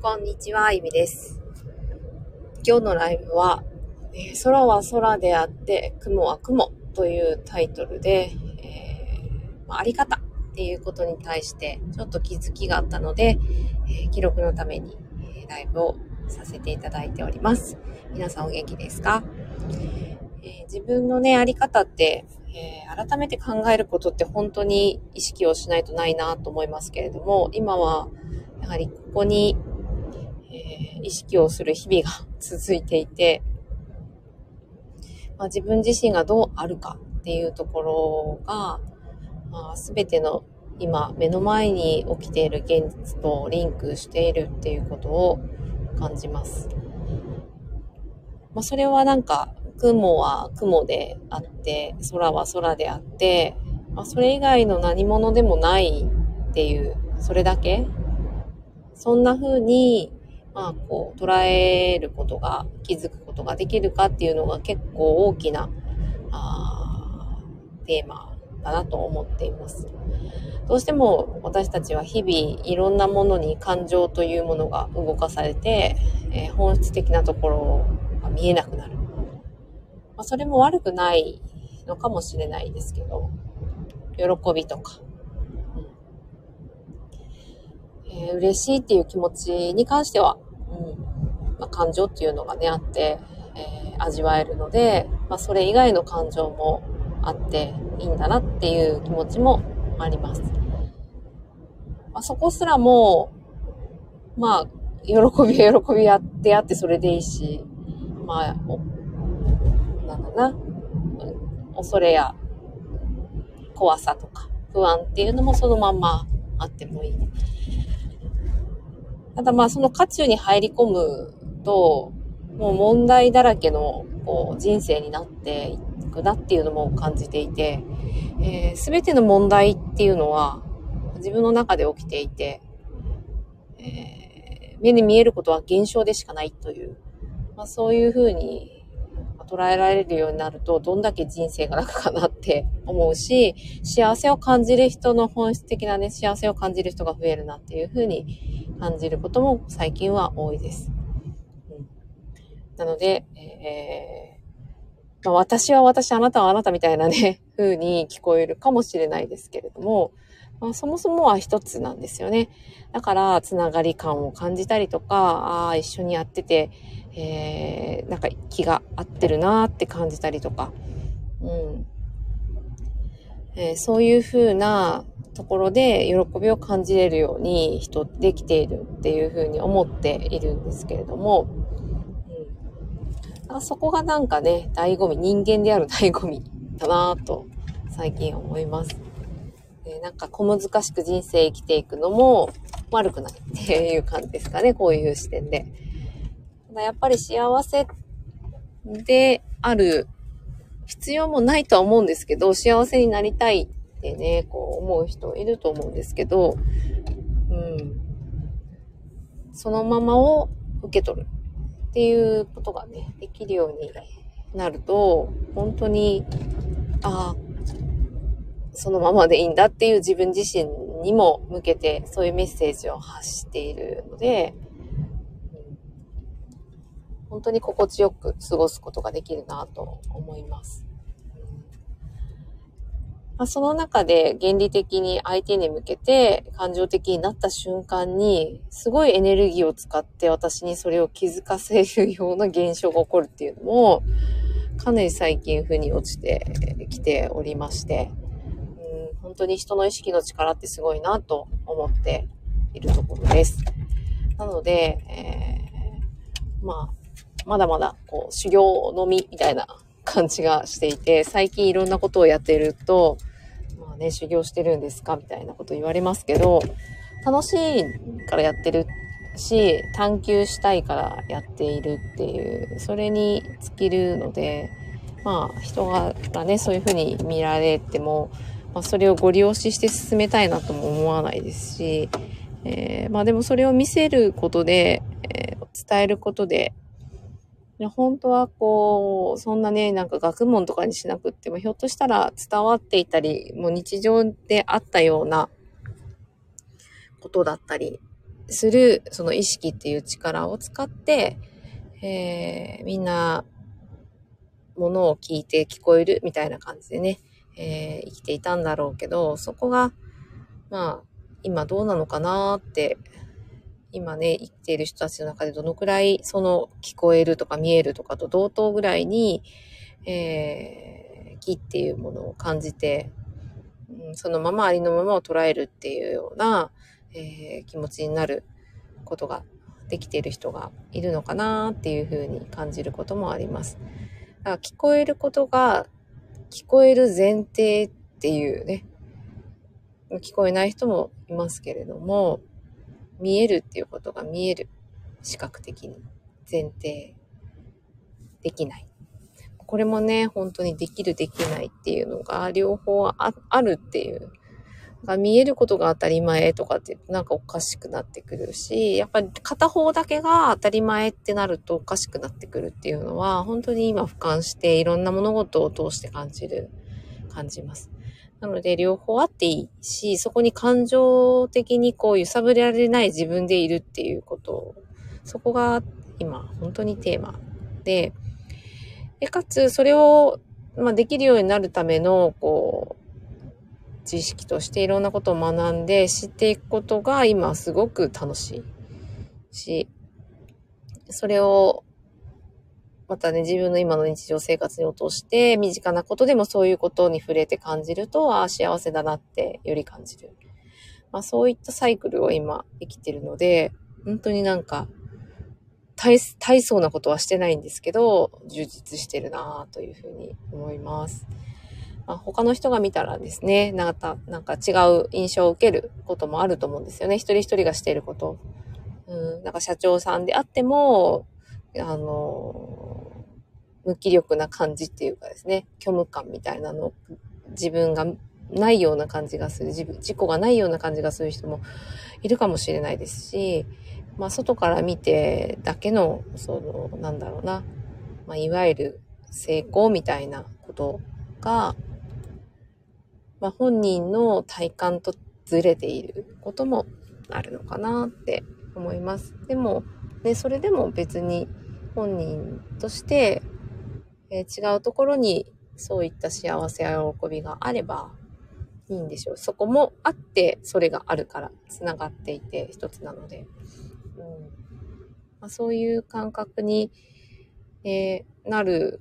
こんにちは、ゆみです。今日のライブは、えー、空は空であって、雲は雲というタイトルで、えー、あり方っていうことに対してちょっと気づきがあったので、えー、記録のために、えライブをさせていただいております。皆さんお元気ですか、え自分のね、あり方って、え改めて考えることって本当に意識をしないとないなと思いますけれども、今はやはりここに、えー、意識をする日々が続いていて、まあ、自分自身がどうあるかっていうところが、まあ、全ての今目の前に起きている現実とリンクしているっていうことを感じます。まあ、それはなんか雲は雲であって、空は空であって、まあ、それ以外の何者でもないっていう、それだけ？そんな風に、まあ、こう、捉えることが、気づくことができるかっていうのが結構大きな、あテーマだなと思っています。どうしても私たちは日々いろんなものに感情というものが動かされて、えー、本質的なところが見えなくなる。まあ、それも悪くないのかもしれないですけど、喜びとか、えー、嬉しいっていう気持ちに関しては、まあ、感情っていうのがね、あって、えー、味わえるので、まあ、それ以外の感情もあっていいんだなっていう気持ちもあります。まあ、そこすらも、まあ、喜びは喜びやってあってそれでいいし、まあ、なんだな、恐れや怖さとか不安っていうのもそのまんまあってもいい。ただまあその渦中に入り込むと、もう問題だらけのこう人生になっていくなっていうのも感じていて、す、え、べ、ての問題っていうのは自分の中で起きていて、えー、目に見えることは現象でしかないという、まあ、そういうふうに捉えられるようになると、どんだけ人生が楽かなって 思うし、幸せを感じる人の本質的なね、幸せを感じる人が増えるなっていうふうに感じることも最近は多いです。なので、えー、ま、私は私、あなたはあなたみたいなね、風に聞こえるかもしれないですけれども、まあ、そもそもは一つなんですよね。だから、つながり感を感じたりとか、ああ、一緒にやってて、えー、なんか気が合ってるなって感じたりとか、うんえー、そういう風なところで喜びを感じれるように人できているっていう風に思っているんですけれども、あそこがなんかね、醍醐味、人間である醍醐味だなぁと最近思います。えなんか小難しく人生生きていくのも悪くないっていう感じですかね、こういう視点で。やっぱり幸せである必要もないとは思うんですけど、幸せになりたいってね、こう思う人いると思うんですけど、うん。そのままを受け取るっていうことがね、できるようになると、本当に、ああ、そのままでいいんだっていう自分自身にも向けて、そういうメッセージを発しているので、本当に心地よく過ごすことができるなと思います。まあ、その中で原理的に相手に向けて感情的になった瞬間に、すごいエネルギーを使って私にそれを気づかせるような現象が起こるっていうのも、かなり最近腑に落ちてきておりまして、うん、本当に人の意識の力ってすごいなと思っているところです。なので、えー、まあ、まだまだこう修行のみみたいな感じがしていて、最近いろんなことをやっていると、ね、修行してるんですかみたいなこと言われますけど、楽しいからやってるし、探求したいからやっているっていう、それに尽きるので、まあ人がね、そういうふうに見られても、まあ、それをご利用しして進めたいなとも思わないですし、えー、まあでもそれを見せることで、えー、伝えることで、本当はこう、そんなね、なんか学問とかにしなくっても、ひょっとしたら伝わっていたり、もう日常であったようなことだったり、する、その意識っていう力を使って、えー、みんな、ものを聞いて聞こえるみたいな感じでね、えー、生きていたんだろうけど、そこが、まあ、今どうなのかなって、今ね、生きている人たちの中でどのくらいその聞こえるとか見えるとかと同等ぐらいに、えー、木っていうものを感じて、うん、そのままありのままを捉えるっていうような、えー、気持ちになることができている人がいるのかなっていうふうに感じることもあります。だから聞こえることが聞こえる前提っていうね、聞こえない人もいますけれども、見えるっていうことが見える。視覚的に前提できない。これもね、本当にできるできないっていうのが両方あるっていう見えることが当たり前とかってなんかおかしくなってくるし、やっぱり片方だけが当たり前ってなるとおかしくなってくるっていうのは、本当に今俯瞰していろんな物事を通して感じる、感じます。なので両方あっていいし、そこに感情的にこう揺さぶられない自分でいるっていうこと、そこが今本当にテーマで、でかつそれを、まあ、できるようになるための、こう、知識としていろんなことを学んで知っていくことが今すごく楽しいし、それをまたね、自分の今の日常生活に落として、身近なことでもそういうことに触れて感じると、ああ、幸せだなってより感じる。まあそういったサイクルを今生きてるので、本当になんか、大、大層なことはしてないんですけど、充実してるなというふうに思います。まあ、他の人が見たらですね、なんか、なんか違う印象を受けることもあると思うんですよね。一人一人がしていること。うん、なんか社長さんであっても、あの、無気力な感じっていうかですね、虚無感みたいなの、自分がないような感じがする、自分、自己がないような感じがする人もいるかもしれないですし、まあ、外から見てだけの、その、なんだろうな、まあ、いわゆる成功みたいなことが、まあ、本人の体感とずれていることもあるのかなって思います。でも、ね、それでも別に本人として、えー、違うところにそういった幸せや喜びがあればいいんでしょう。そこもあって、それがあるから、繋がっていて一つなので。うんまあ、そういう感覚に、えー、なる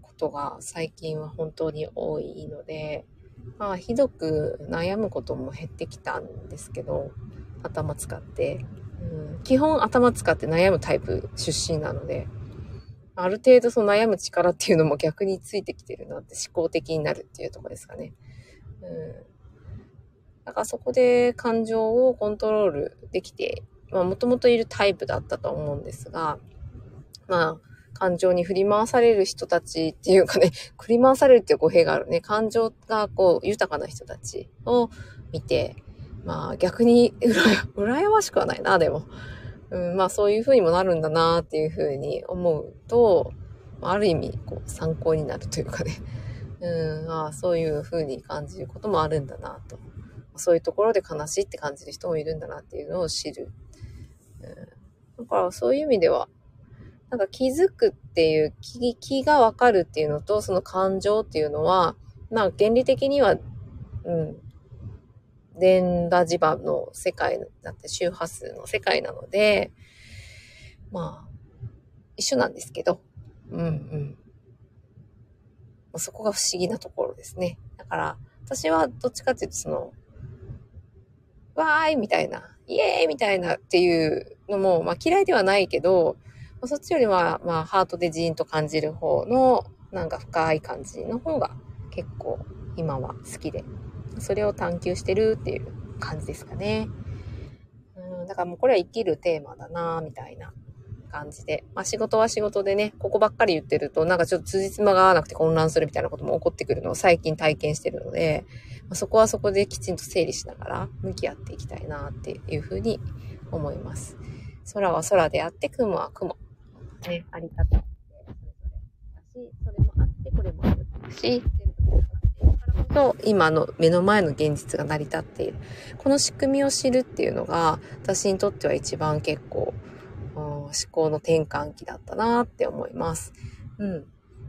ことが最近は本当に多いので、まあ、ひどく悩むことも減ってきたんですけど、頭使って、うん、基本頭使って悩むタイプ出身なので、ある程度その悩む力っていうのも逆についてきてるなって思考的になるっていうとこですかね。うん。だからそこで感情をコントロールできて、まあもともといるタイプだったと思うんですが、まあ感情に振り回される人たちっていうかね、振り回されるっていう語弊があるね。感情がこう豊かな人たちを見て、まあ逆に、羨ましくはないな、でも。うん、まあそういう風にもなるんだなっていう風に思うと、ある意味こう参考になるというかね。うん、ああそういう風に感じることもあるんだなと。そういうところで悲しいって感じる人もいるんだなっていうのを知る。うん、だからそういう意味では、なんか気づくっていう気、気がわかるっていうのと、その感情っていうのは、まあ原理的には、うん、電ラ磁場の世界だって周波数の世界なので、まあ、一緒なんですけど、うんうん。そこが不思議なところですね。だから、私はどっちかっていうとその、わーいみたいな、イエーイみたいなっていうのも、まあ嫌いではないけど、そっちよりは、まあ、ハートでジーンと感じる方の、なんか深い感じの方が結構今は好きで、それを探求してるっていう感じですかね。うん、だからもうこれは生きるテーマだなみたいな感じで。まあ仕事は仕事でね、ここばっかり言ってると、なんかちょっと辻褄が合わなくて混乱するみたいなことも起こってくるのを最近体験してるので、まあ、そこはそこできちんと整理しながら向き合っていきたいなっていうふうに思います。空は空であって、雲は雲。ね、あり方ってそれぞれだし、それもあって、これもあるし、と今の目の前の現実が成り立っている。この仕組みを知るっていうのが私にとっては一番結構、思考の転換期だったなって思います。うん。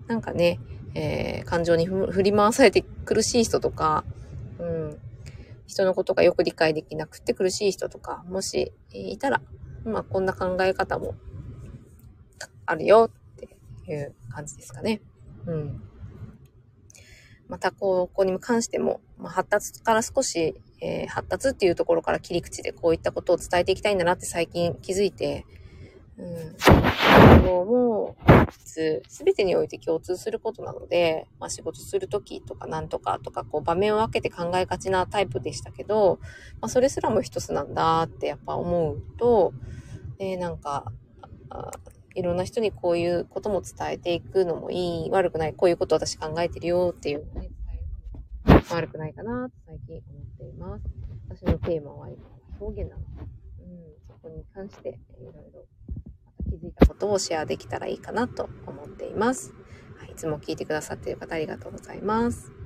なんかね、えー、感情に振り回されて苦しい人とか、うん、人のことがよく理解できなくて苦しい人とか、もしいたら、まあこんな考え方もあるよっていう感じですかね。うん。また、ここに関しても、まあ、発達から少し、えー、発達っていうところから切り口でこういったことを伝えていきたいんだなって最近気づいて、うん。も、普通、すべてにおいて共通することなので、まあ仕事するときとかなんとかとか、こう場面を分けて考えがちなタイプでしたけど、まあそれすらも一つなんだってやっぱ思うと、えー、なんか、いろんな人にこういうことも伝えていくのもいい、悪くない、こういうこと私考えてるよっていうのね、伝えるのも悪くないかなと最近思っています。私のテーマは今、表現なので、うん、そこに関していろいろ気づいたことをシェアできたらいいかなと思っています。はい、いつも聞いてくださっている方ありがとうございます。